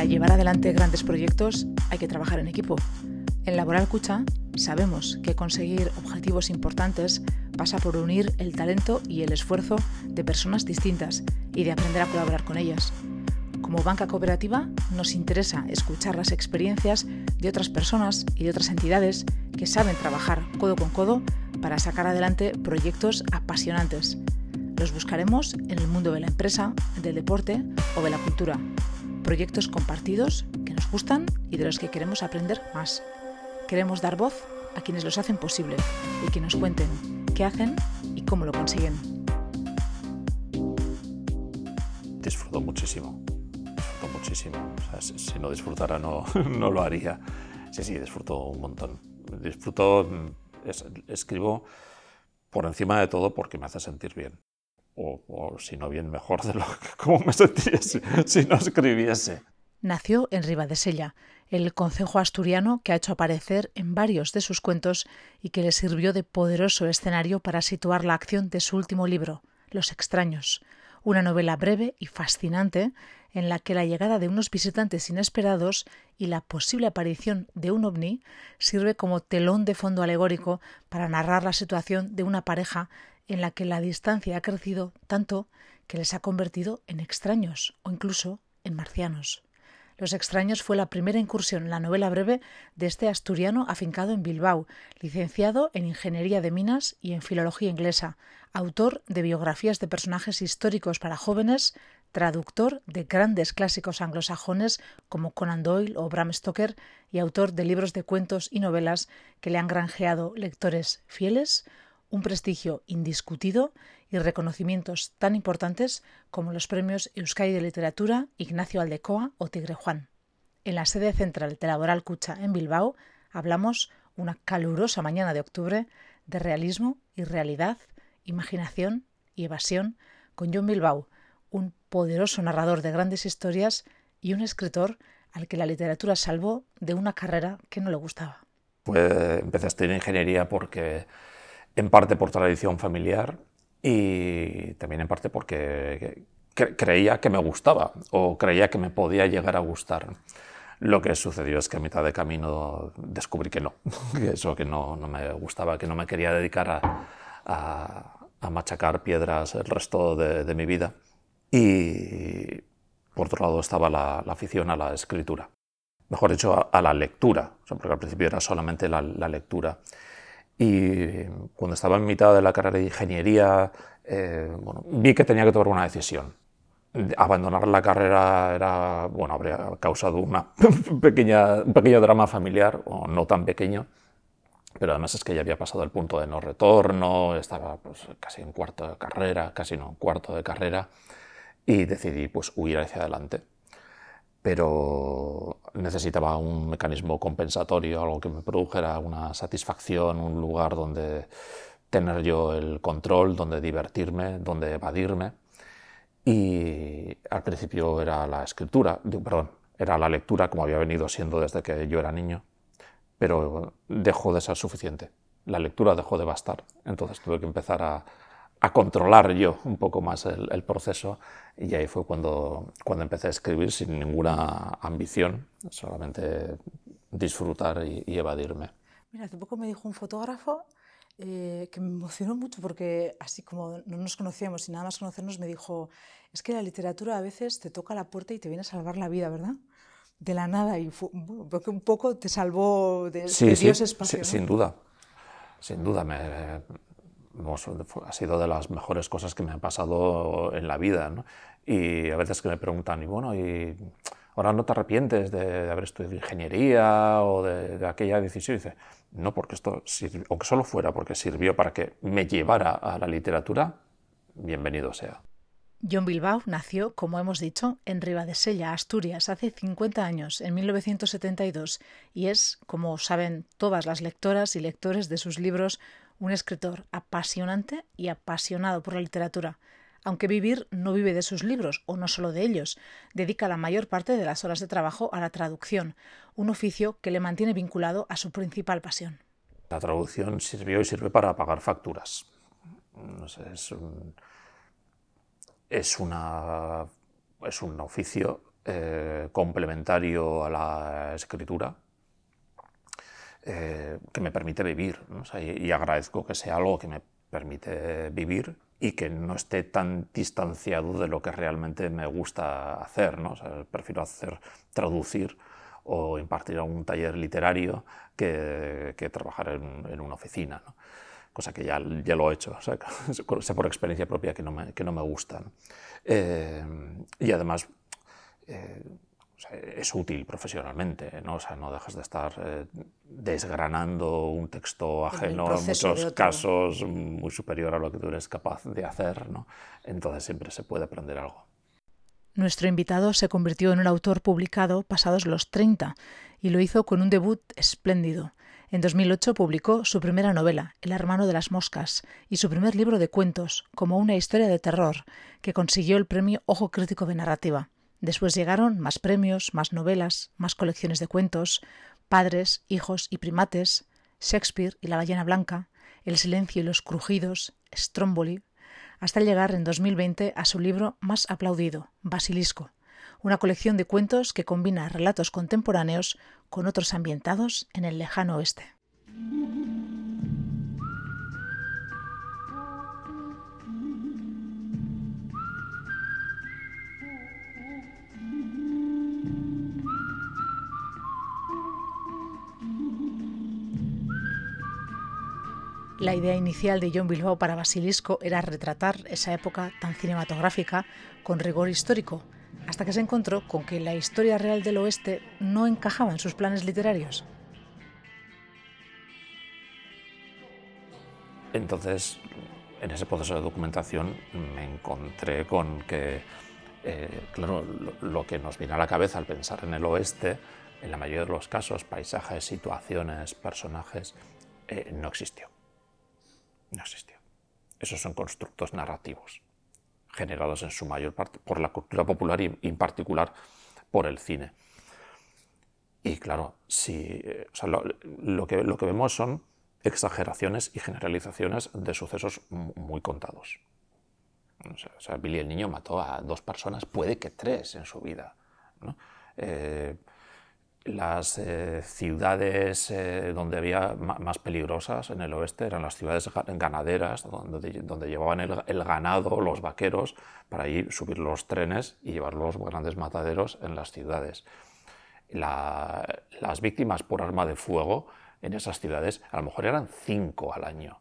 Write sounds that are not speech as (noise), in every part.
para llevar adelante grandes proyectos hay que trabajar en equipo. En Laboral Cucha sabemos que conseguir objetivos importantes pasa por unir el talento y el esfuerzo de personas distintas y de aprender a colaborar con ellas. Como banca cooperativa nos interesa escuchar las experiencias de otras personas y de otras entidades que saben trabajar codo con codo para sacar adelante proyectos apasionantes. Los buscaremos en el mundo de la empresa, del deporte o de la cultura. Proyectos compartidos que nos gustan y de los que queremos aprender más. Queremos dar voz a quienes los hacen posible y que nos cuenten qué hacen y cómo lo consiguen. Disfruto muchísimo, disfruto muchísimo. si, no disfrutara (laughs) no, lo haría. Sí, sí, disfruto un montón. Disfruto, escribo por encima de todo porque me hace sentir bien. O, si no bien mejor de lo que (laughs) me sentiría si, si no escribiese. Nació en Ribadesella, el concejo asturiano que ha hecho aparecer en varios de sus cuentos y que le sirvió de poderoso escenario para situar la acción de su último libro, Los extraños, una novela breve y fascinante en la que la llegada de unos visitantes inesperados y la posible aparición de un ovni sirve como telón de fondo alegórico para narrar la situación de una pareja en la que la distancia ha crecido tanto que les ha convertido en extraños o incluso en marcianos. Los extraños fue la primera incursión la novela breve de este asturiano afincado en Bilbao, licenciado en Ingeniería de Minas y en Filología Inglesa, autor de biografías de personajes históricos para jóvenes, traductor de grandes clásicos anglosajones como Conan Doyle o Bram Stoker y autor de libros de cuentos y novelas que le han granjeado lectores fieles, un prestigio indiscutido y reconocimientos tan importantes como los premios Euskadi de Literatura, Ignacio Aldecoa o Tigre Juan. En la sede central de Laboral Cucha en Bilbao hablamos una calurosa mañana de octubre de realismo y realidad, imaginación y evasión con John Bilbao, un poderoso narrador de grandes historias y un escritor al que la literatura salvó de una carrera que no le gustaba. Pues empecé a estudiar ingeniería porque, en parte por tradición familiar y también en parte porque creía que me gustaba o creía que me podía llegar a gustar. Lo que sucedió es que a mitad de camino descubrí que no, (laughs) que eso que no, no me gustaba, que no me quería dedicar a, a, a machacar piedras el resto de, de, mi vida. Y por otro lado estaba la, la afición a la escritura, mejor dicho, a, a la lectura, porque al principio era solamente la, la lectura. Y cuando estaba en mitad de la carrera de ingeniería, eh, bueno, vi que tenía que tomar una decisión. Abandonar la carrera era, bueno, habría causado una (laughs) pequeña, un pequeño drama familiar, o no tan pequeño, pero además es que ya había pasado el punto de no retorno, estaba pues, casi en cuarto de carrera, casi no, cuarto de carrera, y decidí pues huir hacia adelante pero necesitaba un mecanismo compensatorio, algo que me produjera una satisfacción, un lugar donde tener yo el control, donde divertirme, donde evadirme. Y al principio era la escritura, perdón, era la lectura como había venido siendo desde que yo era niño, pero dejó de ser suficiente. La lectura dejó de bastar, entonces tuve que empezar a, controlar yo un poco más el, proceso y ahí fue cuando, cuando empecé a escribir sin ninguna ambición, solamente disfrutar y, y evadirme. Mira, hace poco me dijo un fotógrafo eh, que me emocionó mucho porque así como no nos conocíamos y nada más conocernos me dijo, es que la literatura a veces te toca la puerta y te viene a salvar la vida, ¿verdad? De la nada y fue, un poco te salvó de, sí, de sí, Dios espacio. Sí, ¿no? Sin duda, sin duda. Me, ha sido de las mejores cosas que me han pasado en la vida. ¿no? Y a veces que me preguntan, y bueno, y ahora no te arrepientes de, haber estudiado ingeniería o de, de, aquella decisión. Y dice, no, porque esto, aunque solo fuera porque sirvió para que me llevara a la literatura, bienvenido sea. John Bilbao nació, como hemos dicho, en Ribadesella, Asturias, hace 50 años, en 1972, y es, como saben todas las lectoras y lectores de sus libros, un escritor apasionante y apasionado por la literatura. Aunque vivir no vive de sus libros, o no solo de ellos, dedica la mayor parte de las horas de trabajo a la traducción, un oficio que le mantiene vinculado a su principal pasión. La traducción sirvió y sirve para pagar facturas. No es, un, es, una, un oficio eh, complementario a la escritura eh, que me permite vivir. y, agradezco que sea algo que me permite vivir y que no esté tan distanciado de lo que realmente me gusta hacer. ¿no? prefiero hacer, traducir o impartir un taller literario que, trabajar en, una oficina. Cosa que ya, ya lo he hecho, o sea, (laughs) sé por experiencia propia que no me, que no me gusta. Eh, y además, eh, es útil profesionalmente, ¿no? O sea, no dejas de estar eh, desgranando un texto ajeno, en muchos casos muy superior a lo que tú eres capaz de hacer, ¿no? Entonces siempre se puede aprender algo. Nuestro invitado se convirtió en un autor publicado pasados los 30 y lo hizo con un debut espléndido. En 2008 publicó su primera novela, El hermano de las moscas, y su primer libro de cuentos, como una historia de terror, que consiguió el premio Ojo Crítico de Narrativa. Después llegaron más premios, más novelas, más colecciones de cuentos, Padres, Hijos y Primates, Shakespeare y la ballena blanca, El silencio y los crujidos, Stromboli, hasta llegar en 2020 a su libro más aplaudido, Basilisco, una colección de cuentos que combina relatos contemporáneos con otros ambientados en el lejano oeste. La idea inicial de John Bilbao para Basilisco era retratar esa época tan cinematográfica con rigor histórico, hasta que se encontró con que la historia real del oeste no encajaba en sus planes literarios. Entonces, en ese proceso de documentación me encontré con que, eh, claro, lo, que nos viene a la cabeza al pensar en el oeste, en la mayoría de los casos, paisajes, situaciones, personajes, eh, no existió no existió. Esos son constructos narrativos, generados en su mayor parte por la cultura popular y en particular por el cine. Y claro, si, eh, lo, que, lo que vemos son exageraciones y generalizaciones de sucesos muy contados. Billy el Niño mató a dos personas, puede que tres en su vida. Eh, las eh, ciudades eh, donde había más peligrosas en el oeste eran las ciudades ganaderas, donde, donde llevaban el, ganado, los vaqueros, para ir, subir los trenes y llevar los grandes mataderos en las ciudades. las víctimas por arma de fuego en esas ciudades a lo mejor eran cinco al año.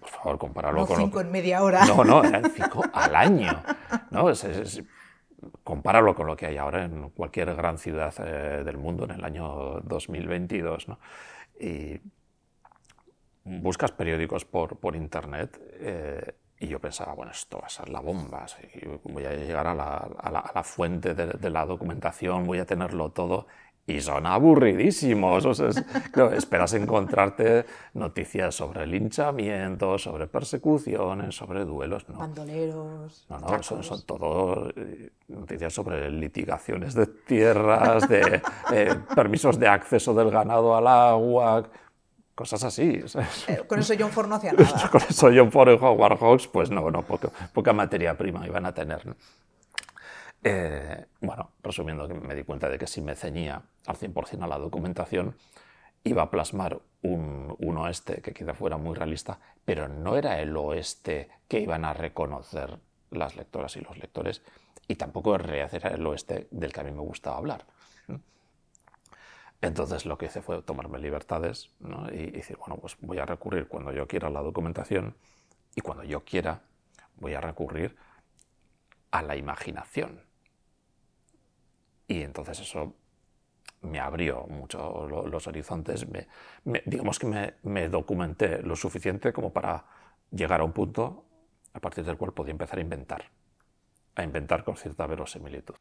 Por favor, compararlo no con... cinco en media hora. No, no, eran cinco al año. ¿no? es, compáralo con lo que hay ahora en cualquier gran ciudad eh, del mundo en el año 2022. Y buscas periódicos por, por internet eh, y yo pensaba, bueno, esto va a ser la bomba, voy a llegar a la, a la, fuente de, de, la documentación, voy a tenerlo todo y son aburridísimos. O sea, esperas encontrarte noticias sobre linchamientos, sobre persecuciones, sobre duelos. ¿no? Bandoleros. No, no, son, son, todo eh, noticias sobre litigaciones de tierras, de eh, permisos de acceso del ganado al agua, cosas así. Eh, con eso John Ford no hacía (laughs) nada. con eso John Ford y Howard Hawks, pues no, no poca, poca materia prima iban a tener. Eh, bueno, resumiendo, me di cuenta de que si me ceñía al 100% a la documentación, iba a plasmar un, oeste que quizá fuera muy realista, pero no era el oeste que iban a reconocer las lectoras y los lectores, y tampoco era el oeste del que a mí me gustaba hablar. Entonces lo que hice fue tomarme libertades y decir, bueno, pues voy a recurrir cuando yo quiera a la documentación y cuando yo quiera voy a recurrir a la imaginación. Y entonces eso me abrió mucho los horizontes, digamos que me, documenté lo suficiente como para llegar a un punto a partir del cual podía empezar a inventar, a inventar con cierta verosimilitud.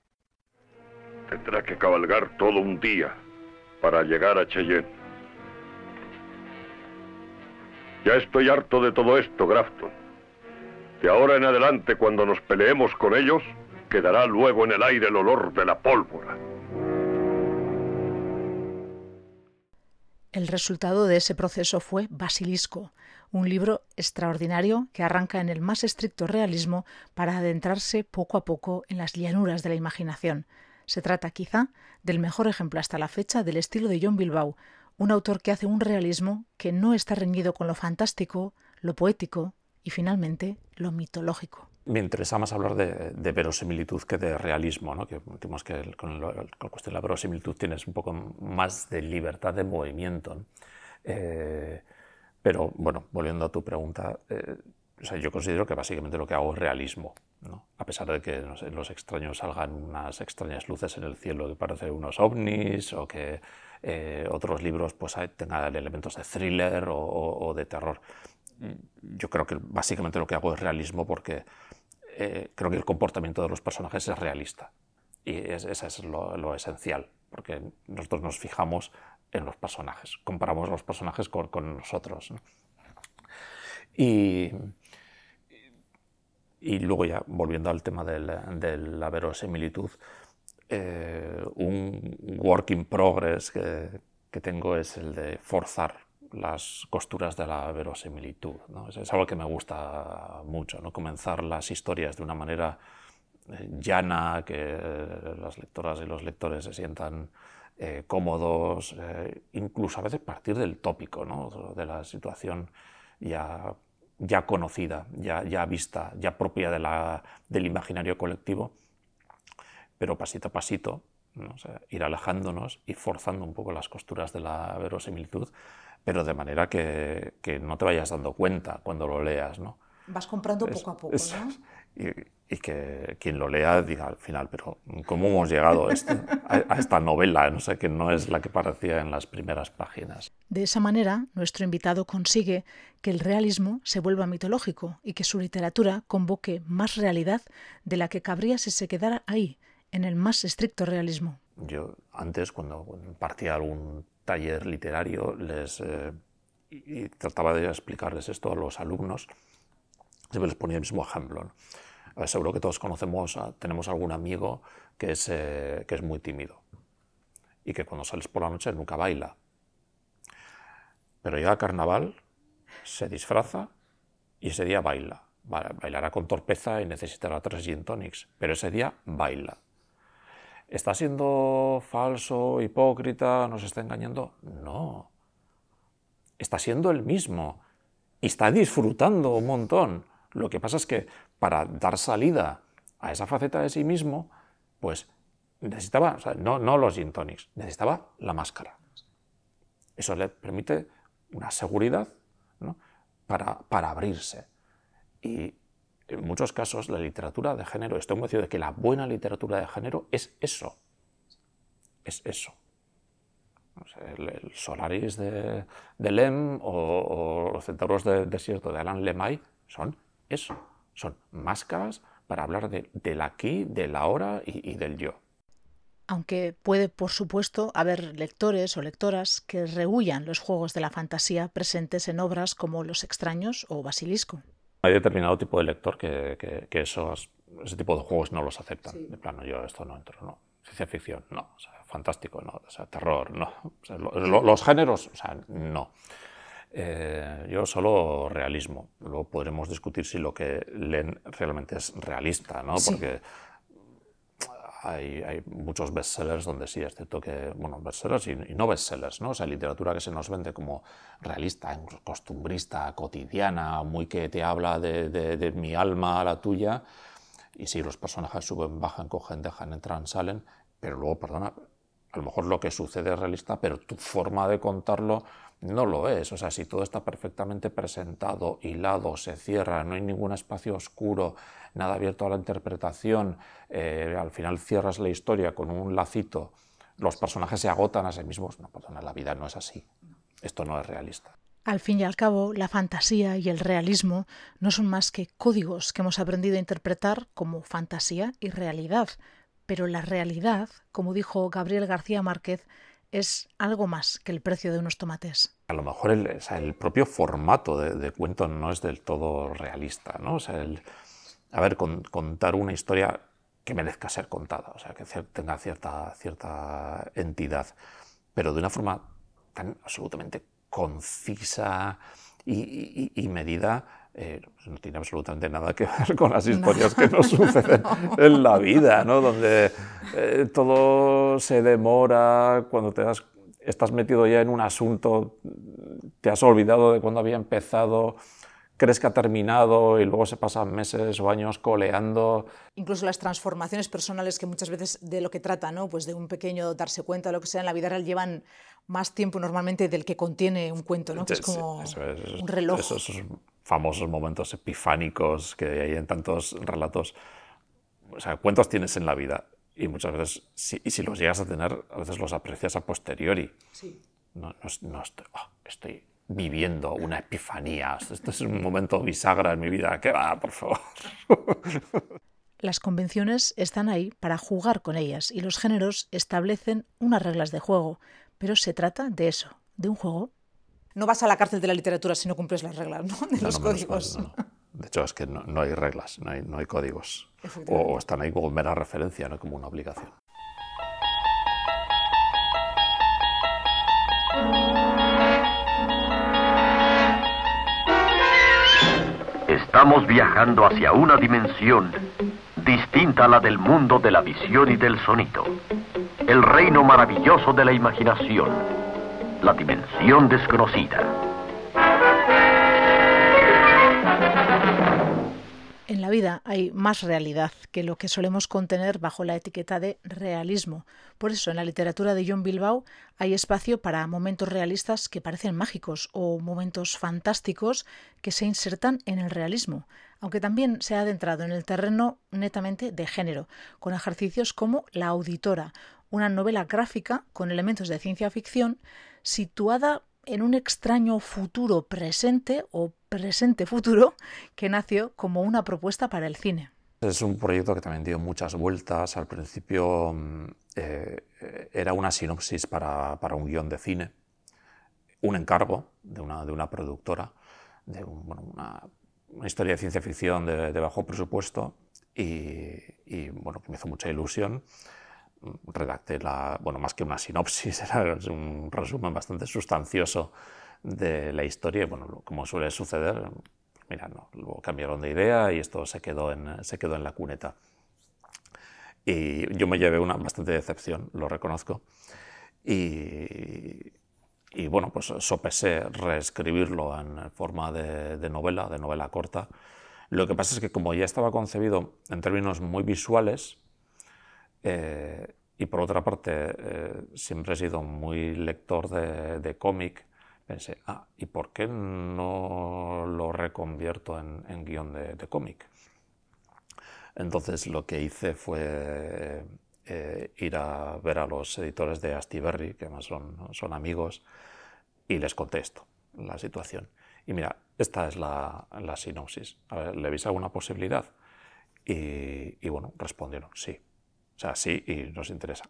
Tendrá que cabalgar todo un día para llegar a Cheyenne. Ya estoy harto de todo esto, Grafton. De ahora en adelante, cuando nos peleemos con ellos, quedará luego en el aire el olor de la pólvora. El resultado de ese proceso fue Basilisco, un libro extraordinario que arranca en el más estricto realismo para adentrarse poco a poco en las llanuras de la imaginación. Se trata quizá del mejor ejemplo hasta la fecha del estilo de John Bilbao, un autor que hace un realismo que no está reñido con lo fantástico, lo poético y finalmente lo mitológico. Me interesa más hablar de, verosimilitud que de realismo, ¿no? que, que con, la cuestión de la verosimilitud tienes un poco más de libertad de movimiento. Eh, pero bueno, volviendo a tu pregunta, eh, yo considero que básicamente lo que hago es realismo. ¿no? A pesar de que en los extraños salgan unas extrañas luces en el cielo que parecen unos ovnis o que eh, otros libros pues, tengan elementos de thriller o, de terror. Yo creo que básicamente lo que hago es realismo porque eh, creo que el comportamiento de los personajes es realista. Y eso es lo, esencial, porque nosotros nos fijamos en los personajes, comparamos los personajes con, nosotros. Y, y luego ya, volviendo al tema de la verosimilitud, eh, un work in progress que, que, tengo es el de forzar las costuras de la verosimilitud. ¿no? Es, algo que me gusta mucho, ¿no? comenzar las historias de una manera eh, llana, que las lectoras y los lectores se sientan eh, cómodos, incluso a veces partir del tópico, ¿no? de la situación ya, ya conocida, ya, ya vista, ya propia del imaginario colectivo, pero pasito a pasito, ir alejándonos y forzando un poco las costuras de la verosimilitud, pero de manera que, que no te vayas dando cuenta cuando lo leas. ¿no? Vas comprando poco a poco, ¿no? (laughs) Y, que quien lo lea diga al final, pero ¿cómo hemos llegado a, a, esta novela? No sé, que no es la que parecía en las primeras páginas. De esa manera, nuestro invitado consigue que el realismo se vuelva mitológico y que su literatura convoque más realidad de la que cabría si se quedara ahí, en el más estricto realismo. Yo antes, cuando partía algún taller literario, les eh, y, trataba de explicarles esto a los alumnos, siempre les ponía el mismo ejemplo. seguro que todos conocemos, tenemos algún amigo que es, eh, que es muy tímido y que cuando sales por la noche nunca baila. Pero llega a carnaval, se disfraza y ese día baila. Bailará con torpeza y necesitará tres gin tonics, pero ese día baila. ¿Está siendo falso, hipócrita, nos está engañando? No. Está siendo el mismo y está disfrutando un montón. Lo que pasa es que para dar salida a esa faceta de sí mismo, pues necesitaba, no, no los gin tonics, necesitaba la máscara. Eso le permite una seguridad para, para abrirse. Y en muchos casos la literatura de género, estoy convencido de que la buena literatura de género es eso. Es eso. el, Solaris de, Lem o, los Centauros del Desierto de Alan Lemay son eso. Son máscaras para hablar de, del aquí, del ahora y, y del yo aunque puede, por supuesto, haber lectores o lectoras que rehuyan los juegos de la fantasía presentes en obras como Los extraños o Basilisco. Hay determinado tipo de lector que, que, esos, ese tipo de juegos no los aceptan. De plano, yo esto no entro, no. Ciencia ficción, no. O sea, fantástico, no. O sea, terror, no. los géneros, o sea, no. Eh, yo solo realismo. Luego podremos discutir si lo que leen realmente es realista, ¿no? Porque hay, hay, muchos bestsellers donde sí, es cierto que, bueno, bestsellers y, y, no bestsellers, ¿no? O sea, literatura que se nos vende como realista, costumbrista, cotidiana, muy que te habla de, de, de mi alma a la tuya, y sí, los personajes suben, bajan, cogen, dejan, entran, salen, pero luego, perdona, a lo mejor lo que sucede es realista, pero tu forma de contarlo no lo es. O sea, si todo está perfectamente presentado, hilado, se cierra, no hay ningún espacio oscuro, nada abierto a la interpretación, eh, al final cierras la historia con un lacito, los personajes se agotan a sí mismos, no, perdona, la vida no es así. Esto no es realista. Al fin y al cabo, la fantasía y el realismo no son más que códigos que hemos aprendido a interpretar como fantasía y realidad. Pero la realidad, como dijo Gabriel García Márquez, es algo más que el precio de unos tomates. A lo mejor el, el propio formato de, cuento no es del todo realista, ¿no? O sea, el, a ver, contar una historia que merezca ser contada, o sea, que tenga cierta, cierta entidad, pero de una forma tan absolutamente concisa y, medida, eh, no tiene absolutamente nada que (laughs) ver con las historias que nos (laughs) suceden en la vida, ¿no? donde eh, todo se demora, cuando te das, estás metido ya en un asunto, te has olvidado de cuando había empezado, crees que ha terminado y luego se pasan meses o años coleando. Incluso las transformaciones personales que muchas veces de lo que trata, ¿no? pues de un pequeño darse cuenta de lo que sea en la vida real, llevan más tiempo normalmente del que contiene un cuento, ¿no? que es como un reloj. Esos, famosos momentos epifánicos que hay en tantos relatos. O sea, cuentos tienes en la vida y muchas veces, si, y si los llegas a tener, a veces los aprecias a posteriori. Sí. No, no, estoy, ah, estoy viviendo una epifanía. Este es un momento bisagra en mi vida. ¿Qué va, por favor? Las convenciones están ahí para jugar con ellas y los géneros establecen unas reglas de juego, pero se trata de eso, de un juego. No vas a la cárcel de la literatura si no cumples las reglas, ¿no? De los códigos. De hecho, es que no, hay reglas, no hay, no hay códigos. O, están ahí como mera referencia, no como una obligación. Estamos viajando hacia una dimensión distinta a la del mundo de la visión y del sonido. El reino maravilloso de la imaginación, la dimensión desconocida. Vida hay más realidad que lo que solemos contener bajo la etiqueta de realismo. Por eso en la literatura de John Bilbao hay espacio para momentos realistas que parecen mágicos o momentos fantásticos que se insertan en el realismo, aunque también se ha adentrado en el terreno netamente de género, con ejercicios como La auditora, una novela gráfica con elementos de ciencia ficción situada en un extraño futuro presente o presente futuro que nació como una propuesta para el cine. Es un proyecto que también dio muchas vueltas. Al principio mm, eh, era una sinopsis para, un guion de cine, un encargo de una, de una productora, de una, historia de ciencia ficción de, bajo presupuesto y, y, bueno, me hizo mucha ilusión redacté la, bueno, más que una sinopsis, (laughs) era un resumen bastante sustancioso de la historia y bueno, como suele suceder, mira, no, luego cambiaron de idea y esto se quedó en, se quedó en la cuneta. Y yo me llevé una bastante decepción, lo reconozco. Y, y bueno, pues sopesé reescribirlo en forma de, de novela, de novela corta. Lo que pasa es que como ya estaba concebido en términos muy visuales, eh, y por otra parte, eh, siempre he sido muy lector de, cómic. Pensé, ah, ¿y por qué no lo reconvierto en, guion de, cómic? Entonces lo que hice fue eh, ir a ver a los editores de Astiberri, que además son, son amigos, y les contesto la situación. Y mira, esta es la, la sinopsis. A ver, ¿le veis alguna posibilidad? Y, y bueno, respondieron, sí. O sea, sí, y nos interesa.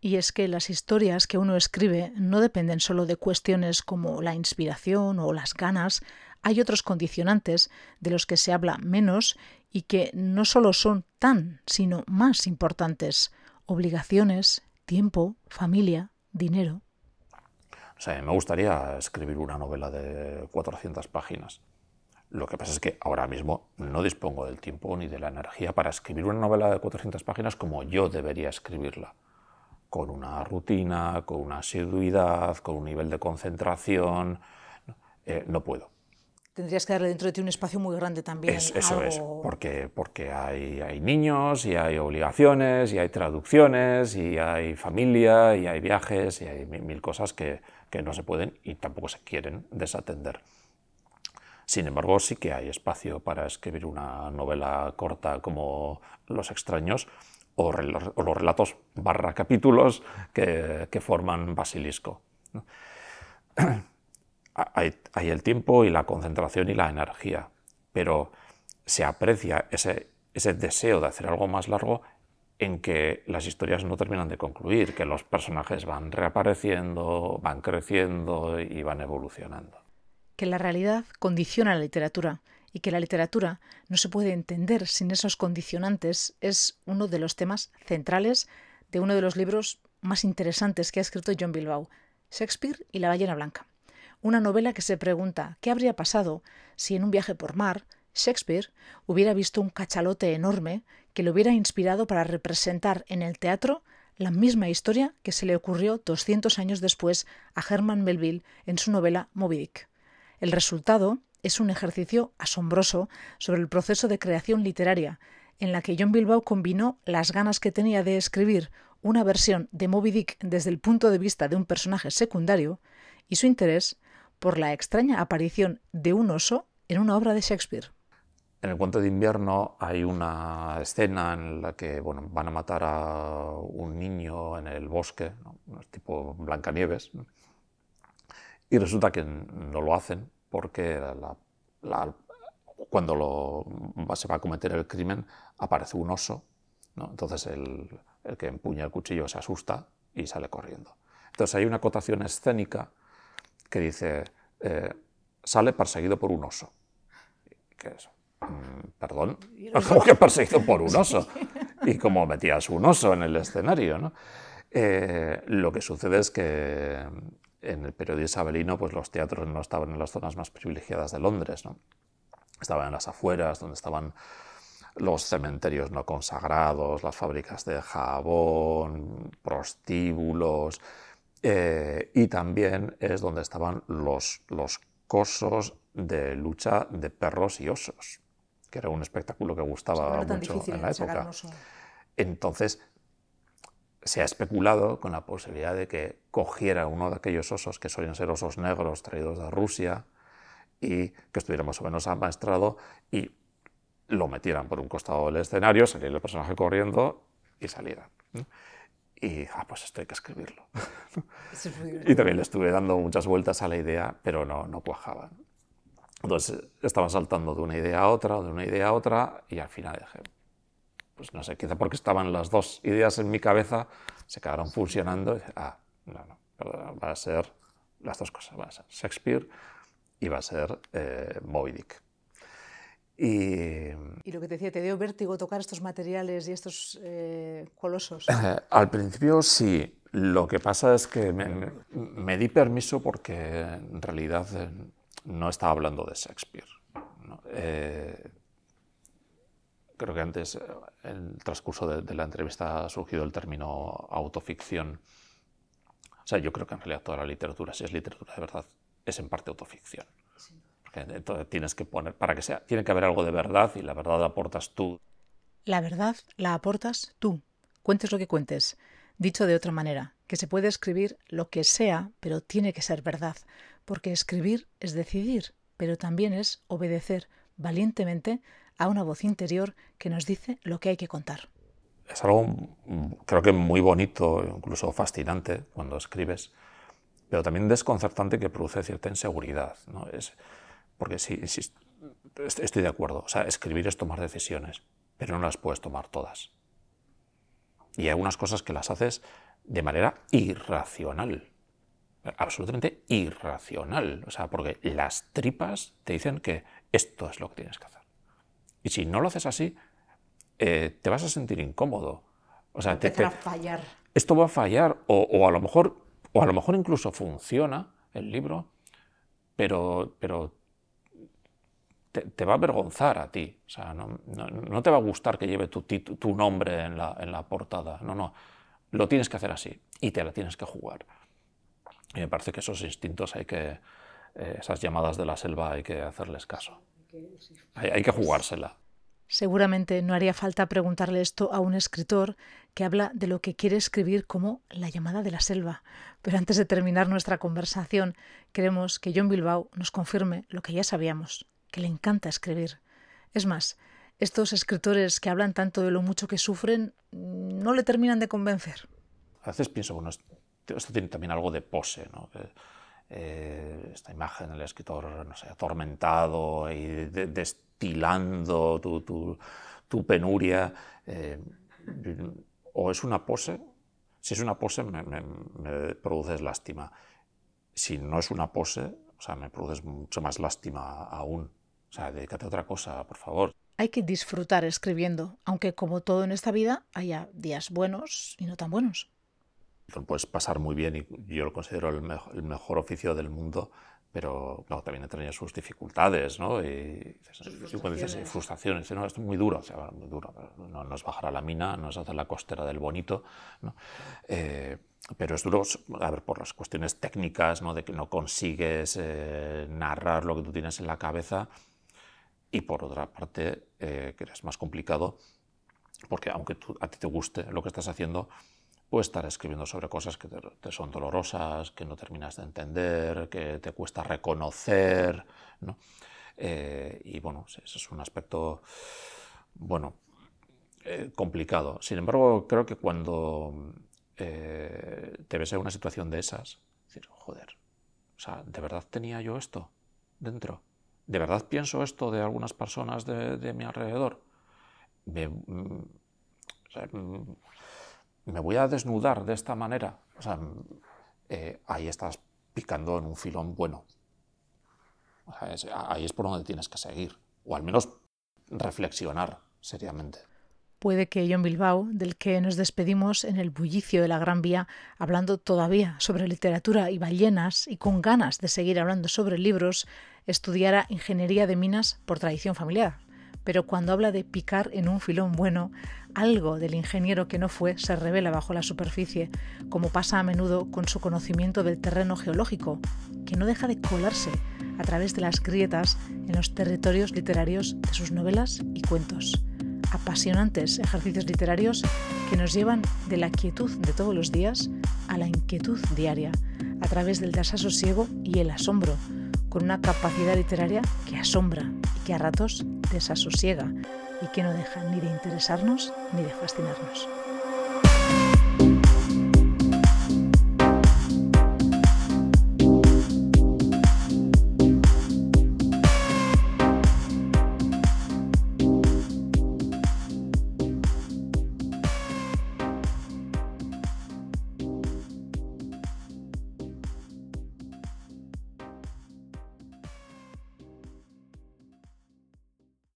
Y es que las historias que uno escribe no dependen solo de cuestiones como la inspiración o las ganas, hay otros condicionantes de los que se habla menos y que no solo son tan, sino más importantes. Obligaciones, tiempo, familia, dinero. O sea, me gustaría escribir una novela de 400 páginas. Lo que pasa es que ahora mismo no dispongo del tiempo ni de la energía para escribir una novela de 400 páginas como yo debería escribirla, con una rutina, con una asiduidad, con un nivel de concentración. Eh, no puedo. Tendrías que darle dentro de ti un espacio muy grande también. eso es, porque, porque hay, hay, niños y hay obligaciones y hay traducciones y hay familia y hay viajes y hay mil, cosas que, que no se pueden y tampoco se quieren desatender. Sin embargo, sí que hay espacio para escribir una novela corta como Los extraños o, los relatos barra capítulos que, forman Basilisco. (clears throat) hay, el tiempo y la concentración y la energía, pero se aprecia ese, ese deseo de hacer algo más largo en que las historias no terminan de concluir, que los personajes van reapareciendo, van creciendo y van evolucionando que la realidad condiciona la literatura y que la literatura no se puede entender sin esos condicionantes es uno de los temas centrales de uno de los libros más interesantes que ha escrito John Bilbao, Shakespeare y la ballena blanca. Una novela que se pregunta qué habría pasado si en un viaje por mar Shakespeare hubiera visto un cachalote enorme que le hubiera inspirado para representar en el teatro la misma historia que se le ocurrió 200 años después a Herman Melville en su novela Moby Dick. El resultado es un ejercicio asombroso sobre el proceso de creación literaria, en la que John Bilbao combinó las ganas que tenía de escribir una versión de Moby Dick desde el punto de vista de un personaje secundario y su interés por la extraña aparición de un oso en una obra de Shakespeare. En el cuento de invierno hay una escena en la que bueno, van a matar a un niño en el bosque, tipo Blancanieves, y resulta que no lo hacen porque cuando lo, se va a cometer el crimen aparece un oso, entonces el, que empuña el cuchillo se asusta y sale corriendo. Entonces hay una acotación escénica que dice, eh, sale perseguido por un oso. ¿Qué es? Mm, perdón, (laughs) ¿cómo que perseguido por un oso? Y como metías un oso en el escenario, ¿no? Eh, lo que sucede es que en el periodo isabelino pues los teatros no estaban en las zonas más privilegiadas de Londres, ¿no? estaban en las afueras, donde estaban los cementerios no consagrados, las fábricas de jabón, prostíbulos, eh, y también es donde estaban los, los cosos de lucha de perros y osos, que era un espectáculo que gustaba mucho en la época. Entonces, se ha especulado con la posibilidad de que cogiera uno de aquellos osos que solían ser osos negros traídos de Rusia y que estuviera más o menos amaestrado y lo metieran por un costado del escenario, saliera el personaje corriendo y saliera. Y ah, pues esto hay que escribirlo. (laughs) y también le estuve dando muchas vueltas a la idea, pero no, no cuajaba. Entonces estaba saltando de una idea a otra, de una idea a otra, y al final dije, pues no sé, quizá porque estaban las dos ideas en mi cabeza, se quedaron fusionando. Y ah, no, no, va a ser las dos cosas, va a ser Shakespeare y va a ser eh, Moby Dick. Y, y, lo que te decía, ¿te dio vértigo tocar estos materiales y estos eh, colosos? (laughs) al principio sí. Lo que pasa es que me, me, di permiso porque en realidad eh, no estaba hablando de Shakespeare. ¿no? Eh, creo que antes, en el transcurso de, de, la entrevista, ha surgido el término autoficción. O sea, yo creo que en realidad toda la literatura, si es literatura de verdad, es en parte autoficción. Entonces tienes que poner, para que sea, tiene que haber algo de verdad y la verdad la aportas tú. La verdad la aportas tú, cuentes lo que cuentes. Dicho de otra manera, que se puede escribir lo que sea, pero tiene que ser verdad, porque escribir es decidir, pero también es obedecer valientemente a una voz interior que nos dice lo que hay que contar. Es algo, creo que muy bonito, incluso fascinante cuando escribes, pero también desconcertante que produce cierta inseguridad. ¿no? Es, porque sí, estoy de acuerdo. O sea, escribir es tomar decisiones, pero no las puedes tomar todas. Y hay algunas cosas que las haces de manera irracional. Absolutamente irracional. O sea, porque las tripas te dicen que esto es lo que tienes que hacer. Y si no lo haces así, eh, te vas a sentir incómodo. O sea, te, va a fallar. Esto va a fallar, o, o, a lo mejor, o a lo mejor incluso funciona el libro, pero, pero te, va a avergonzar a ti. O sea, no, no, te va a gustar que lleve tu, tu nombre en la, en la, portada. No, no. Lo tienes que hacer así y te la tienes que jugar. Y me parece que esos instintos hay que, eh, esas llamadas de la selva hay que hacerles caso. Hay, hay que jugársela. Seguramente no haría falta preguntarle esto a un escritor que habla de lo que quiere escribir como la llamada de la selva. Pero antes de terminar nuestra conversación, queremos que John Bilbao nos confirme lo que ya sabíamos, que le encanta escribir. Es más, estos escritores que hablan tanto de lo mucho que sufren no le terminan de convencer. A veces pienso, bueno, esto tiene también algo de pose, ¿no? Eh, esta imagen del escritor, no sé, atormentado y destilando tu, tu, penuria, eh, o es una pose, si es una pose me, me, me produces lástima, si no es una pose, o sea, me produces mucho más lástima aún. O sea, dedícate a otra cosa, por favor. Hay que disfrutar escribiendo, aunque como todo en esta vida haya días buenos y no tan buenos. Lo puedes pasar muy bien y yo lo considero el, el mejor oficio del mundo, pero claro, también tenía sus dificultades, ¿no? Y, frustraciones. frustraciones, ¿no? Es muy duro, o sea, muy duro. No, no, es bajar a la mina, no es hacer la costera del bonito, ¿no? Eh, pero es duro, a ver, por las cuestiones técnicas, ¿no? De que no consigues eh, narrar lo que tú tienes en la cabeza y por otra parte, eh, que es más complicado, porque aunque a ti te guste lo que estás haciendo, puedes estar escribiendo sobre cosas que te, son dolorosas, que no terminas de entender, que te cuesta reconocer, ¿no? Eh, y bueno, ese es un aspecto, bueno, eh, complicado. Sin embargo, creo que cuando eh, te ves en una situación de esas, decir, joder, o sea, ¿de verdad tenía yo esto dentro? ¿De verdad pienso esto de algunas personas de, mi alrededor? Mm, mm, me voy a desnudar de esta manera. Eh, ahí estás picando en un filón bueno. ahí es por donde tienes que seguir, o al menos reflexionar seriamente. Puede que John Bilbao, del que nos despedimos en el bullicio de la Gran Vía, hablando todavía sobre literatura y ballenas y con ganas de seguir hablando sobre libros, estudiara ingeniería de minas por tradición familiar pero cuando habla de picar en un filón bueno, algo del ingeniero que no fue se revela bajo la superficie, como pasa a menudo con su conocimiento del terreno geológico, que no deja de colarse a través de las grietas en los territorios literarios de sus novelas y cuentos. Apasionantes ejercicios literarios que nos llevan de la quietud de todos los días a la inquietud diaria, a través del desasosiego y el asombro, con una capacidad literaria que asombra y que a ratos desasosiega y que no deja ni de interesarnos ni de fascinarnos.